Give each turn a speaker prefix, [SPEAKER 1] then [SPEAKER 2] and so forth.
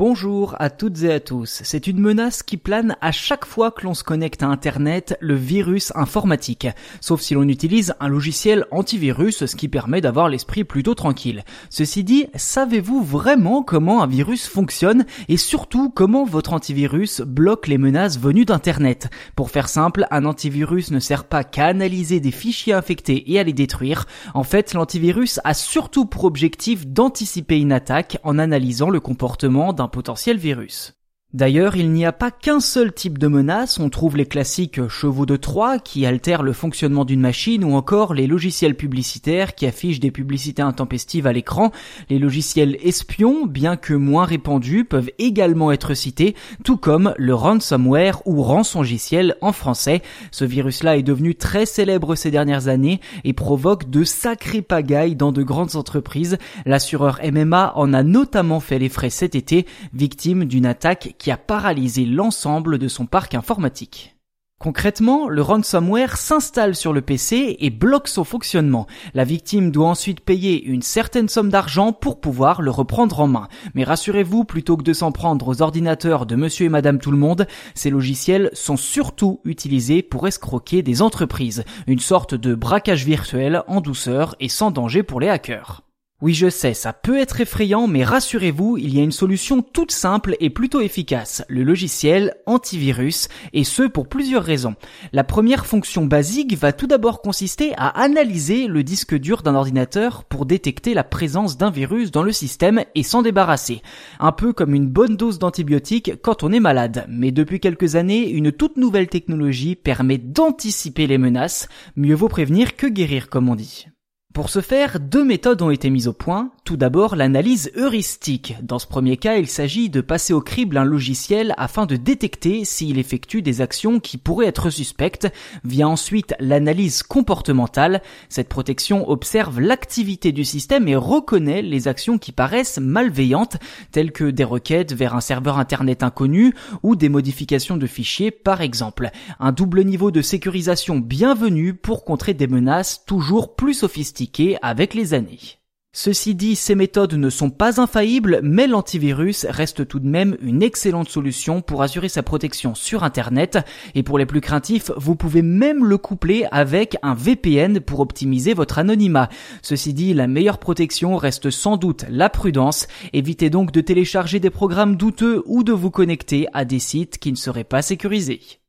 [SPEAKER 1] Bonjour à toutes et à tous. C'est une menace qui plane à chaque fois que l'on se connecte à Internet, le virus informatique. Sauf si l'on utilise un logiciel antivirus, ce qui permet d'avoir l'esprit plutôt tranquille. Ceci dit, savez-vous vraiment comment un virus fonctionne et surtout comment votre antivirus bloque les menaces venues d'Internet? Pour faire simple, un antivirus ne sert pas qu'à analyser des fichiers infectés et à les détruire. En fait, l'antivirus a surtout pour objectif d'anticiper une attaque en analysant le comportement d'un potentiel virus. D'ailleurs, il n'y a pas qu'un seul type de menace, on trouve les classiques chevaux de Troie qui altèrent le fonctionnement d'une machine ou encore les logiciels publicitaires qui affichent des publicités intempestives à l'écran. Les logiciels espions, bien que moins répandus, peuvent également être cités, tout comme le ransomware ou rançongiciel en français. Ce virus-là est devenu très célèbre ces dernières années et provoque de sacrées pagailles dans de grandes entreprises. L'assureur MMA en a notamment fait les frais cet été, victime d'une attaque qui a paralysé l'ensemble de son parc informatique. Concrètement, le ransomware s'installe sur le PC et bloque son fonctionnement. La victime doit ensuite payer une certaine somme d'argent pour pouvoir le reprendre en main. Mais rassurez-vous, plutôt que de s'en prendre aux ordinateurs de monsieur et madame tout le monde, ces logiciels sont surtout utilisés pour escroquer des entreprises. Une sorte de braquage virtuel en douceur et sans danger pour les hackers. Oui, je sais, ça peut être effrayant, mais rassurez-vous, il y a une solution toute simple et plutôt efficace, le logiciel antivirus, et ce pour plusieurs raisons. La première fonction basique va tout d'abord consister à analyser le disque dur d'un ordinateur pour détecter la présence d'un virus dans le système et s'en débarrasser. Un peu comme une bonne dose d'antibiotiques quand on est malade. Mais depuis quelques années, une toute nouvelle technologie permet d'anticiper les menaces. Mieux vaut prévenir que guérir, comme on dit. Pour ce faire, deux méthodes ont été mises au point. Tout d'abord, l'analyse heuristique. Dans ce premier cas, il s'agit de passer au crible un logiciel afin de détecter s'il effectue des actions qui pourraient être suspectes. Vient ensuite l'analyse comportementale. Cette protection observe l'activité du système et reconnaît les actions qui paraissent malveillantes, telles que des requêtes vers un serveur internet inconnu ou des modifications de fichiers par exemple. Un double niveau de sécurisation bienvenu pour contrer des menaces toujours plus sophistiquées avec les années. Ceci dit, ces méthodes ne sont pas infaillibles, mais l'antivirus reste tout de même une excellente solution pour assurer sa protection sur Internet. Et pour les plus craintifs, vous pouvez même le coupler avec un VPN pour optimiser votre anonymat. Ceci dit, la meilleure protection reste sans doute la prudence. Évitez donc de télécharger des programmes douteux ou de vous connecter à des sites qui ne seraient pas sécurisés.